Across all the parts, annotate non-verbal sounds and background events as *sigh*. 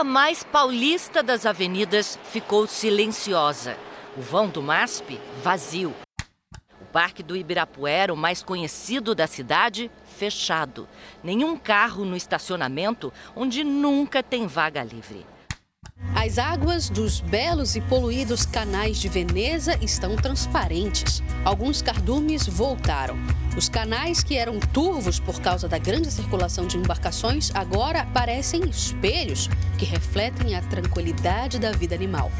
a mais paulista das avenidas ficou silenciosa. O vão do MASP vazio. O Parque do Ibirapuera, o mais conhecido da cidade, fechado. Nenhum carro no estacionamento, onde nunca tem vaga livre. As águas dos belos e poluídos canais de Veneza estão transparentes. Alguns cardumes voltaram. Os canais que eram turvos por causa da grande circulação de embarcações agora parecem espelhos que refletem a tranquilidade da vida animal.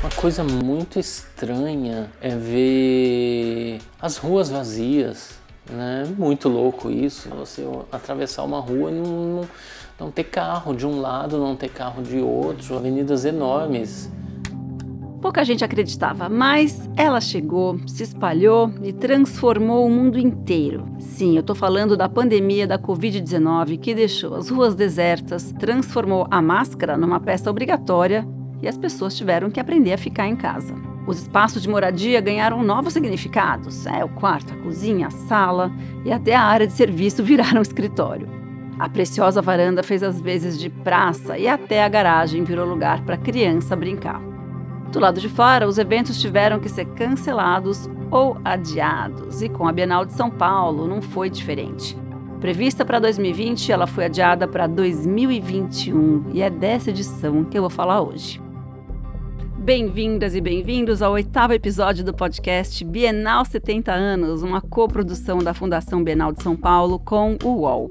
Uma coisa muito estranha é ver as ruas vazias, né? Muito louco isso. Você atravessar uma rua e não, não, não ter carro de um lado, não ter carro de outro, avenidas enormes. Pouca gente acreditava, mas ela chegou, se espalhou e transformou o mundo inteiro. Sim, eu tô falando da pandemia da Covid-19 que deixou as ruas desertas, transformou a máscara numa peça obrigatória e as pessoas tiveram que aprender a ficar em casa. Os espaços de moradia ganharam novos significados. É, o quarto, a cozinha, a sala e até a área de serviço viraram *laughs* escritório. A preciosa varanda fez as vezes de praça e até a garagem virou lugar para criança brincar. Do lado de fora, os eventos tiveram que ser cancelados ou adiados, e com a Bienal de São Paulo não foi diferente. Prevista para 2020, ela foi adiada para 2021 e é dessa edição que eu vou falar hoje. Bem-vindas e bem-vindos ao oitavo episódio do podcast Bienal 70 Anos, uma coprodução da Fundação Bienal de São Paulo com o UOL.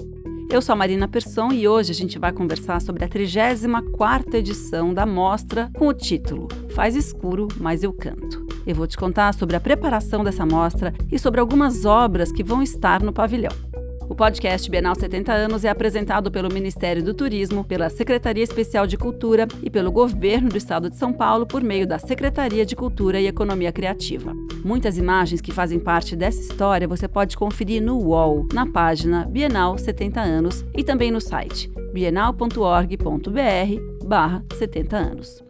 Eu sou a Marina Persson e hoje a gente vai conversar sobre a 34ª edição da mostra com o título Faz escuro, mas eu canto. Eu vou te contar sobre a preparação dessa mostra e sobre algumas obras que vão estar no pavilhão. O podcast Bienal 70 anos é apresentado pelo Ministério do Turismo, pela Secretaria Especial de Cultura e pelo Governo do Estado de São Paulo por meio da Secretaria de Cultura e Economia Criativa. Muitas imagens que fazem parte dessa história você pode conferir no UOL, na página Bienal 70 anos e também no site bienal.org.br/70 anos.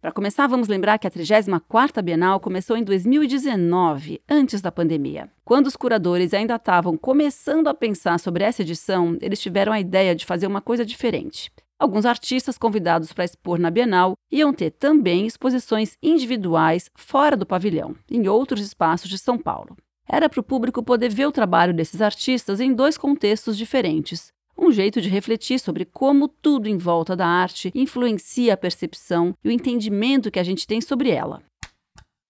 Para começar, vamos lembrar que a 34ª Bienal começou em 2019, antes da pandemia. Quando os curadores ainda estavam começando a pensar sobre essa edição, eles tiveram a ideia de fazer uma coisa diferente. Alguns artistas convidados para expor na Bienal iam ter também exposições individuais fora do pavilhão, em outros espaços de São Paulo. Era para o público poder ver o trabalho desses artistas em dois contextos diferentes, um jeito de refletir sobre como tudo em volta da arte influencia a percepção e o entendimento que a gente tem sobre ela.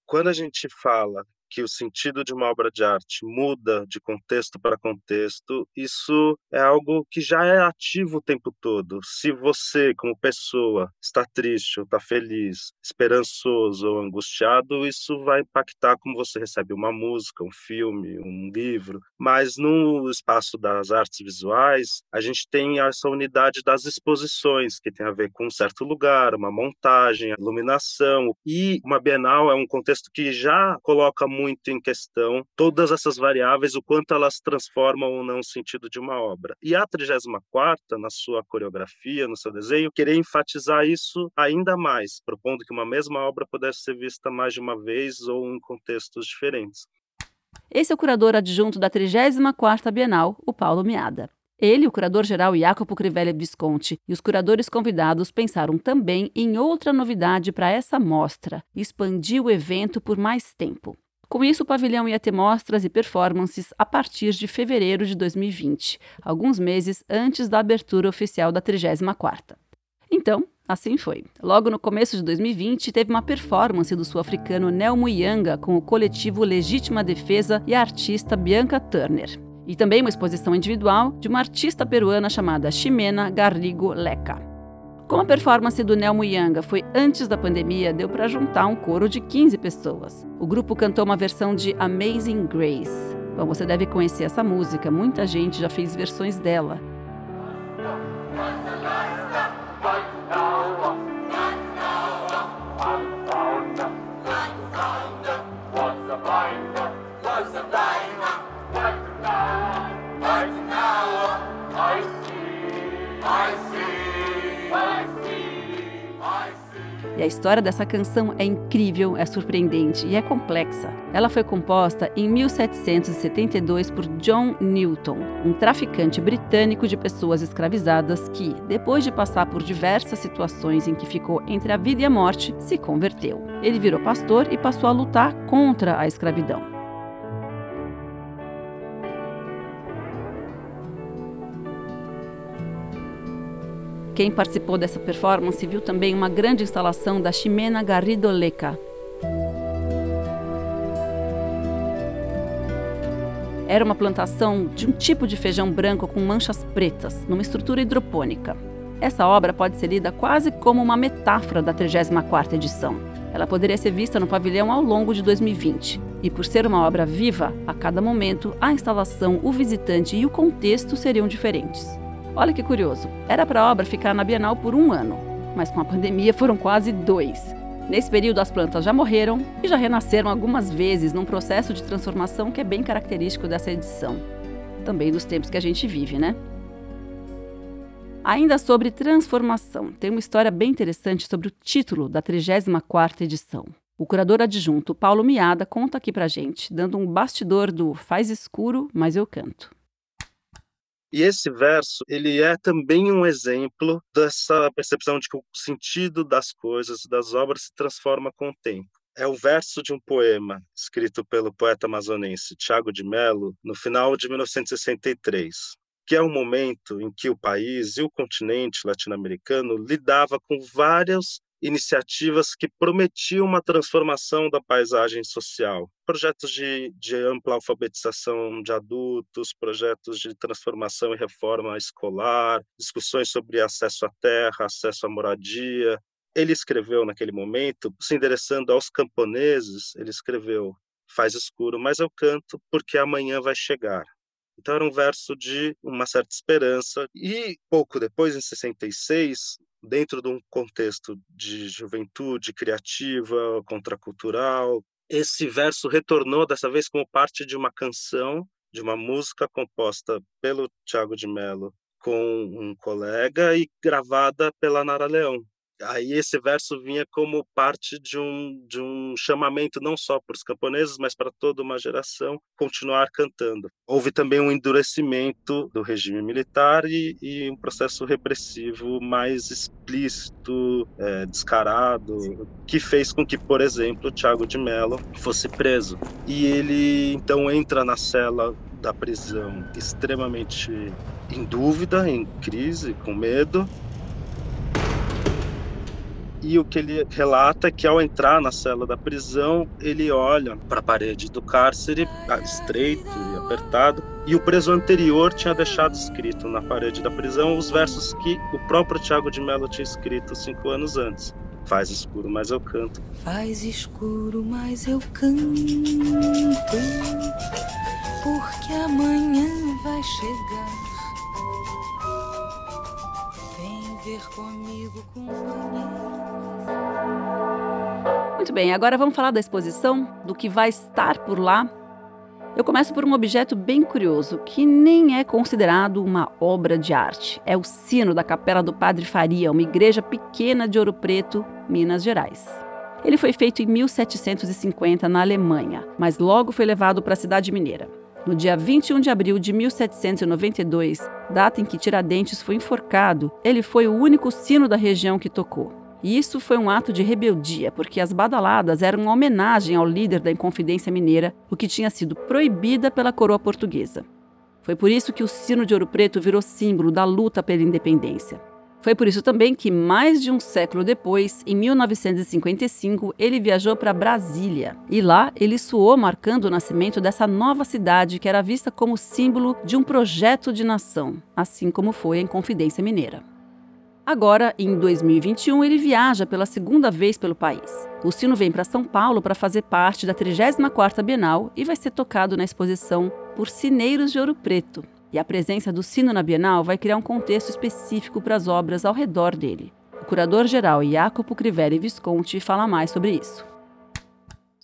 Quando a gente fala que o sentido de uma obra de arte muda de contexto para contexto, isso é algo que já é ativo o tempo todo. Se você, como pessoa, está triste ou está feliz, esperançoso ou angustiado, isso vai impactar como você recebe uma música, um filme, um livro. Mas no espaço das artes visuais, a gente tem essa unidade das exposições, que tem a ver com um certo lugar, uma montagem, iluminação. E uma Bienal é um contexto que já coloca muito em questão todas essas variáveis, o quanto elas transformam ou não o sentido de uma obra. E a 34 na sua coreografia, no seu desenho, querer enfatizar isso ainda mais, propondo que uma mesma obra pudesse ser vista mais de uma vez ou em contextos diferentes. Esse é o curador adjunto da 34ª Bienal, o Paulo Miada. Ele, o curador-geral Jacopo Crivelli Visconti e os curadores convidados pensaram também em outra novidade para essa mostra, expandir o evento por mais tempo. Com isso, o pavilhão ia ter mostras e performances a partir de fevereiro de 2020, alguns meses antes da abertura oficial da 34ª. Então, assim foi. Logo no começo de 2020, teve uma performance do sul-africano Nelmo Yanga com o coletivo Legítima Defesa e a artista Bianca Turner. E também uma exposição individual de uma artista peruana chamada Ximena Garrigo Leca. Como a performance do Nelmo Yanga foi antes da pandemia, deu para juntar um coro de 15 pessoas. O grupo cantou uma versão de Amazing Grace. Bom, você deve conhecer essa música, muita gente já fez versões dela. E a história dessa canção é incrível, é surpreendente e é complexa. Ela foi composta em 1772 por John Newton, um traficante britânico de pessoas escravizadas que, depois de passar por diversas situações em que ficou entre a vida e a morte, se converteu. Ele virou pastor e passou a lutar contra a escravidão. Quem participou dessa performance viu também uma grande instalação da Ximena Garrido Leca. Era uma plantação de um tipo de feijão branco com manchas pretas, numa estrutura hidropônica. Essa obra pode ser lida quase como uma metáfora da 34ª edição. Ela poderia ser vista no pavilhão ao longo de 2020. E por ser uma obra viva, a cada momento, a instalação, o visitante e o contexto seriam diferentes. Olha que curioso, era para a obra ficar na Bienal por um ano, mas com a pandemia foram quase dois. Nesse período, as plantas já morreram e já renasceram algumas vezes num processo de transformação que é bem característico dessa edição. Também dos tempos que a gente vive, né? Ainda sobre transformação, tem uma história bem interessante sobre o título da 34ª edição. O curador adjunto Paulo Miada conta aqui pra gente, dando um bastidor do Faz escuro, mas eu canto. E esse verso, ele é também um exemplo dessa percepção de que o sentido das coisas, das obras se transforma com o tempo. É o verso de um poema escrito pelo poeta amazonense Tiago de Mello no final de 1963, que é um momento em que o país e o continente latino-americano lidava com vários iniciativas que prometiam uma transformação da paisagem social. Projetos de, de ampla alfabetização de adultos, projetos de transformação e reforma escolar, discussões sobre acesso à terra, acesso à moradia. Ele escreveu naquele momento, se endereçando aos camponeses, ele escreveu: Faz escuro, mas eu canto porque amanhã vai chegar. Então era um verso de uma certa esperança. E pouco depois, em 66, dentro de um contexto de juventude criativa, contracultural. Esse verso retornou dessa vez como parte de uma canção, de uma música composta pelo Tiago de Mello com um colega e gravada pela Nara Leão aí esse verso vinha como parte de um, de um chamamento não só para os camponeses, mas para toda uma geração continuar cantando. Houve também um endurecimento do regime militar e, e um processo repressivo mais explícito, é, descarado, que fez com que, por exemplo, Tiago de Mello fosse preso. E ele então entra na cela da prisão extremamente em dúvida, em crise, com medo, e o que ele relata é que ao entrar na cela da prisão, ele olha para a parede do cárcere, ah, estreito e apertado, e o preso anterior tinha deixado escrito na parede da prisão os versos que o próprio Tiago de Mello tinha escrito cinco anos antes. Faz escuro, mas eu canto. Faz escuro, mas eu canto, porque amanhã vai chegar. Vem ver comigo, companheiro. Muito bem, agora vamos falar da exposição, do que vai estar por lá. Eu começo por um objeto bem curioso, que nem é considerado uma obra de arte. É o sino da Capela do Padre Faria, uma igreja pequena de Ouro Preto, Minas Gerais. Ele foi feito em 1750 na Alemanha, mas logo foi levado para a cidade mineira. No dia 21 de abril de 1792, data em que Tiradentes foi enforcado, ele foi o único sino da região que tocou. E isso foi um ato de rebeldia, porque as badaladas eram uma homenagem ao líder da Inconfidência Mineira, o que tinha sido proibida pela coroa portuguesa. Foi por isso que o sino de Ouro Preto virou símbolo da luta pela independência. Foi por isso também que, mais de um século depois, em 1955, ele viajou para Brasília. E lá ele soou marcando o nascimento dessa nova cidade que era vista como símbolo de um projeto de nação, assim como foi a Inconfidência Mineira. Agora, em 2021, ele viaja pela segunda vez pelo país. O sino vem para São Paulo para fazer parte da 34ª Bienal e vai ser tocado na exposição por Sineiros de Ouro Preto. E a presença do sino na Bienal vai criar um contexto específico para as obras ao redor dele. O curador-geral Jacopo Criveri Visconti fala mais sobre isso.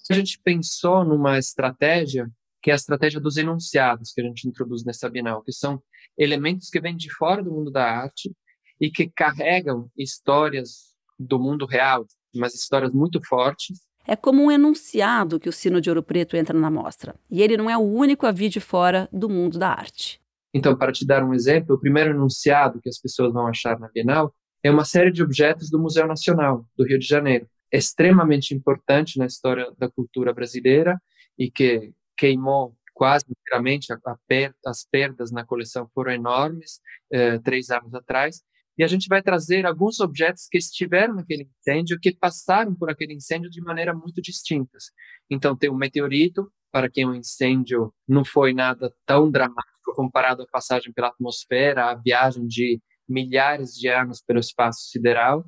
A gente pensou numa estratégia que é a estratégia dos enunciados que a gente introduz nessa Bienal, que são elementos que vêm de fora do mundo da arte e que carregam histórias do mundo real, umas histórias muito fortes. É como um enunciado que o sino de Ouro Preto entra na mostra. E ele não é o único a vir de fora do mundo da arte. Então, para te dar um exemplo, o primeiro enunciado que as pessoas vão achar na Bienal é uma série de objetos do Museu Nacional do Rio de Janeiro, extremamente importante na história da cultura brasileira e que queimou quase inteiramente, per, as perdas na coleção foram enormes eh, três anos atrás, e a gente vai trazer alguns objetos que estiveram naquele incêndio, que passaram por aquele incêndio de maneira muito distintas. Então, tem um meteorito, para quem o incêndio não foi nada tão dramático comparado à passagem pela atmosfera, a viagem de milhares de anos pelo espaço sideral.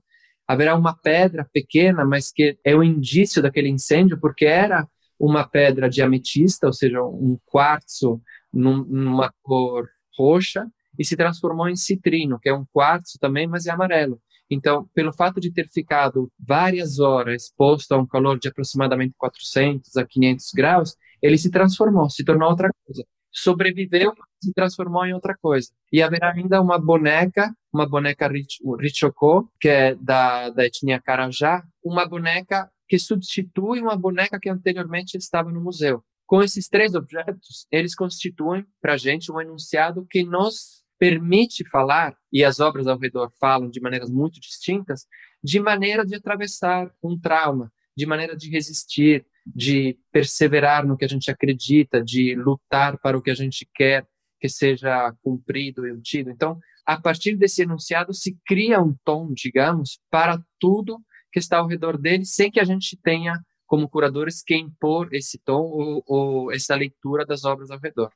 Haverá uma pedra pequena, mas que é o indício daquele incêndio, porque era uma pedra de ametista, ou seja, um quartzo num, numa cor roxa, e se transformou em citrino, que é um quartzo também, mas é amarelo. Então, pelo fato de ter ficado várias horas exposto a um calor de aproximadamente 400 a 500 graus, ele se transformou, se tornou outra coisa. Sobreviveu, se transformou em outra coisa. E haverá ainda uma boneca, uma boneca Richocô, que é da, da etnia Carajá, uma boneca que substitui uma boneca que anteriormente estava no museu. Com esses três objetos, eles constituem para a gente um enunciado que nos permite falar, e as obras ao redor falam de maneiras muito distintas, de maneira de atravessar um trauma, de maneira de resistir, de perseverar no que a gente acredita, de lutar para o que a gente quer que seja cumprido e obtido. Então, a partir desse enunciado se cria um tom, digamos, para tudo que está ao redor dele, sem que a gente tenha, como curadores, que impor esse tom ou, ou essa leitura das obras ao redor.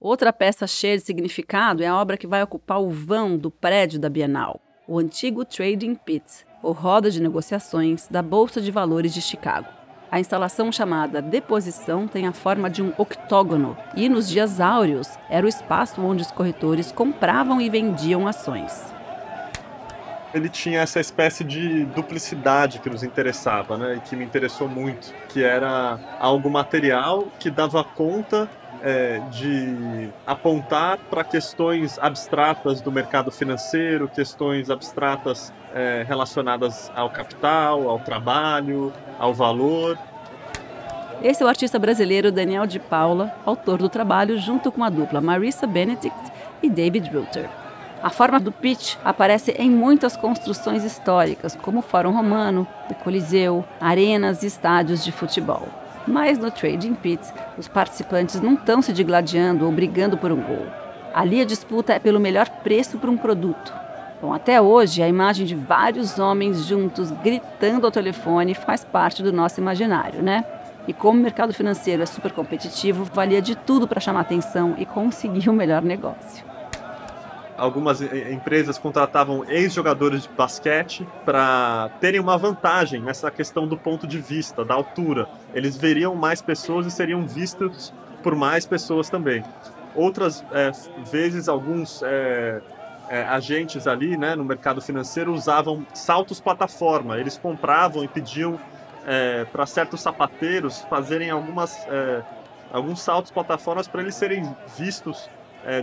Outra peça cheia de significado é a obra que vai ocupar o vão do prédio da Bienal, o antigo Trading Pit, ou roda de negociações da Bolsa de Valores de Chicago. A instalação chamada Deposição tem a forma de um octógono e, nos dias áureos, era o espaço onde os corretores compravam e vendiam ações ele tinha essa espécie de duplicidade que nos interessava, né? E que me interessou muito, que era algo material que dava conta é, de apontar para questões abstratas do mercado financeiro, questões abstratas é, relacionadas ao capital, ao trabalho, ao valor. Esse é o artista brasileiro Daniel de Paula, autor do trabalho junto com a dupla Marissa Benedict e David Ruther. A forma do pitch aparece em muitas construções históricas, como o Fórum Romano, o Coliseu, arenas e estádios de futebol. Mas no Trading Pits, os participantes não estão se digladiando ou brigando por um gol. Ali a disputa é pelo melhor preço para um produto. Bom, até hoje, a imagem de vários homens juntos gritando ao telefone faz parte do nosso imaginário, né? E como o mercado financeiro é super competitivo, valia de tudo para chamar atenção e conseguir o melhor negócio algumas empresas contratavam ex-jogadores de basquete para terem uma vantagem nessa questão do ponto de vista, da altura. Eles veriam mais pessoas e seriam vistos por mais pessoas também. Outras é, vezes, alguns é, é, agentes ali né, no mercado financeiro usavam saltos plataforma. Eles compravam e pediam para certos sapateiros fazerem algumas, alguns saltos plataformas para eles serem vistos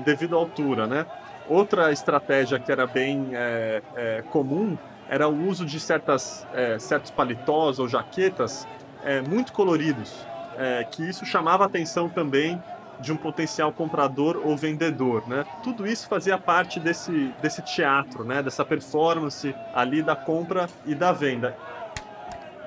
devido à altura, né? Outra estratégia que era bem é, é, comum era o uso de certas, é, certos paletós ou jaquetas é, muito coloridos, é, que isso chamava a atenção também de um potencial comprador ou vendedor, né? Tudo isso fazia parte desse, desse teatro, né? Dessa performance ali da compra e da venda.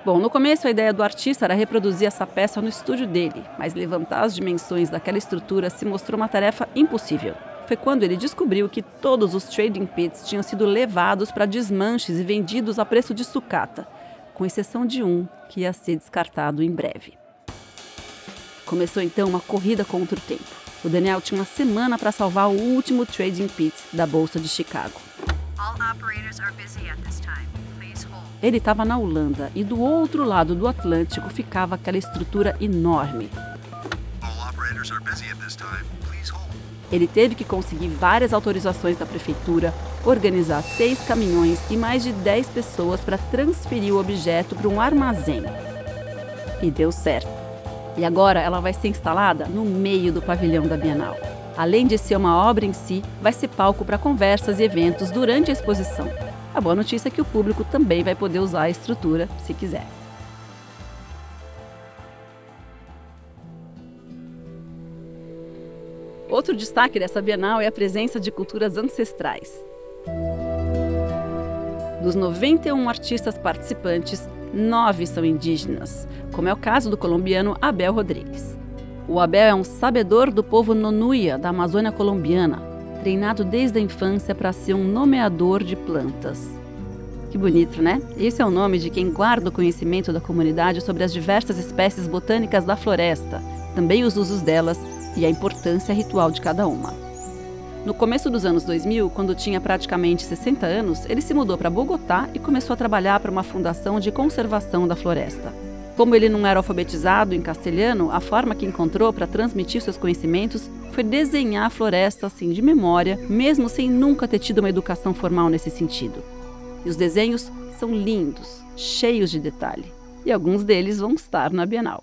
Bom, no começo a ideia do artista era reproduzir essa peça no estúdio dele, mas levantar as dimensões daquela estrutura se mostrou uma tarefa impossível foi quando ele descobriu que todos os trading pits tinham sido levados para desmanches e vendidos a preço de sucata, com exceção de um que ia ser descartado em breve. Começou então uma corrida contra o tempo. O Daniel tinha uma semana para salvar o último trading pit da Bolsa de Chicago. Ele estava na Holanda e do outro lado do Atlântico ficava aquela estrutura enorme. All operators are busy at this time. Ele teve que conseguir várias autorizações da prefeitura, organizar seis caminhões e mais de dez pessoas para transferir o objeto para um armazém. E deu certo. E agora ela vai ser instalada no meio do pavilhão da Bienal. Além de ser uma obra em si, vai ser palco para conversas e eventos durante a exposição. A boa notícia é que o público também vai poder usar a estrutura se quiser. Outro destaque dessa Bienal é a presença de culturas ancestrais. Dos 91 artistas participantes, nove são indígenas, como é o caso do colombiano Abel Rodrigues. O Abel é um sabedor do povo Nonuia, da Amazônia colombiana, treinado desde a infância para ser um nomeador de plantas. Que bonito, né? Esse é o nome de quem guarda o conhecimento da comunidade sobre as diversas espécies botânicas da floresta, também os usos delas e a importância ritual de cada uma. No começo dos anos 2000, quando tinha praticamente 60 anos, ele se mudou para Bogotá e começou a trabalhar para uma fundação de conservação da floresta. Como ele não era alfabetizado em castelhano, a forma que encontrou para transmitir seus conhecimentos foi desenhar a floresta assim de memória, mesmo sem nunca ter tido uma educação formal nesse sentido. E os desenhos são lindos, cheios de detalhe, e alguns deles vão estar na Bienal.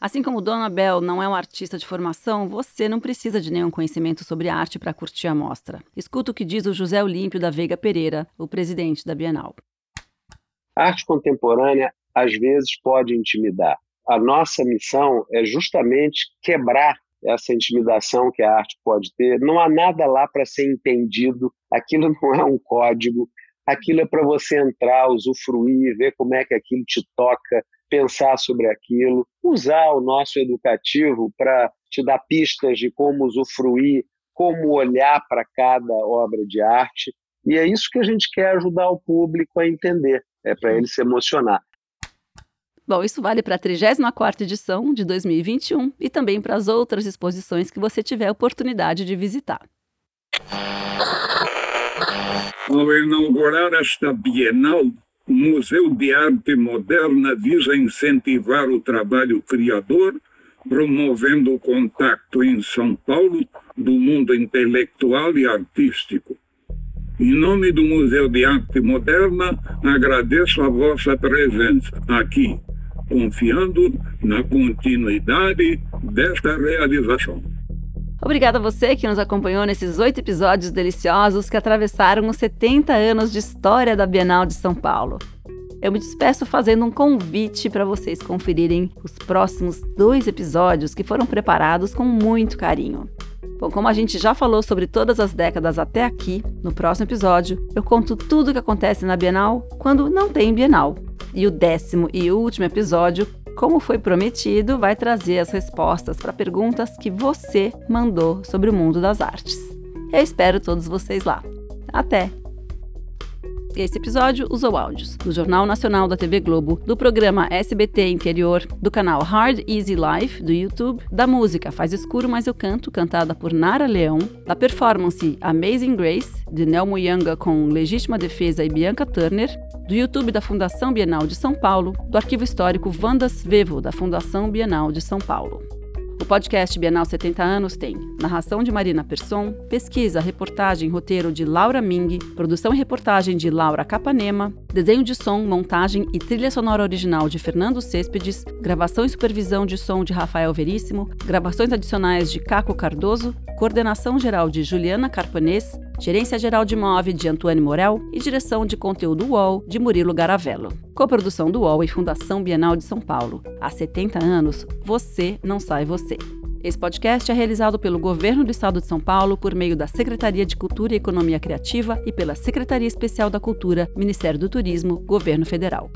Assim como Dona Bel não é um artista de formação, você não precisa de nenhum conhecimento sobre arte para curtir a mostra. Escuta o que diz o José Olímpio da Veiga Pereira, o presidente da Bienal. A arte contemporânea às vezes pode intimidar. A nossa missão é justamente quebrar essa intimidação que a arte pode ter. Não há nada lá para ser entendido, aquilo *laughs* não é um código, aquilo é para você entrar, usufruir, ver como é que aquilo te toca, pensar sobre aquilo, usar o nosso educativo para te dar pistas de como usufruir, como olhar para cada obra de arte. E é isso que a gente quer ajudar o público a entender, é para ele se emocionar. Bom, isso vale para a 34ª edição de 2021 e também para as outras exposições que você tiver a oportunidade de visitar. Ao inaugurar esta Bienal, o Museu de Arte Moderna visa incentivar o trabalho criador, promovendo o contato em São Paulo do mundo intelectual e artístico. Em nome do Museu de Arte Moderna, agradeço a vossa presença aqui confiando na continuidade desta realização. Obrigada a você que nos acompanhou nesses oito episódios deliciosos que atravessaram os 70 anos de história da Bienal de São Paulo. Eu me despeço fazendo um convite para vocês conferirem os próximos dois episódios que foram preparados com muito carinho. Bom, como a gente já falou sobre todas as décadas até aqui, no próximo episódio eu conto tudo o que acontece na Bienal quando não tem Bienal. E o décimo e último episódio, como foi prometido, vai trazer as respostas para perguntas que você mandou sobre o mundo das artes. Eu espero todos vocês lá. Até! Esse episódio usou áudios do Jornal Nacional da TV Globo, do programa SBT Interior, do canal Hard Easy Life do YouTube, da música Faz Escuro Mas Eu Canto, cantada por Nara Leão, da performance Amazing Grace, de Nelmo Yanga com Legítima Defesa e Bianca Turner, do YouTube da Fundação Bienal de São Paulo, do arquivo histórico Vandas Vevo, da Fundação Bienal de São Paulo. O podcast Bienal 70 anos tem narração de Marina Persson, pesquisa, reportagem roteiro de Laura Ming, produção e reportagem de Laura Capanema, desenho de som, montagem e trilha sonora original de Fernando Céspedes, gravação e supervisão de som de Rafael Veríssimo, gravações adicionais de Caco Cardoso, coordenação geral de Juliana Carpanês, gerência geral de MOV de Antônio Morel e direção de conteúdo UOL de Murilo Garavello. Coprodução do UOL e Fundação Bienal de São Paulo. Há 70 anos, você não sai você. Esse podcast é realizado pelo Governo do Estado de São Paulo por meio da Secretaria de Cultura e Economia Criativa e pela Secretaria Especial da Cultura, Ministério do Turismo, Governo Federal.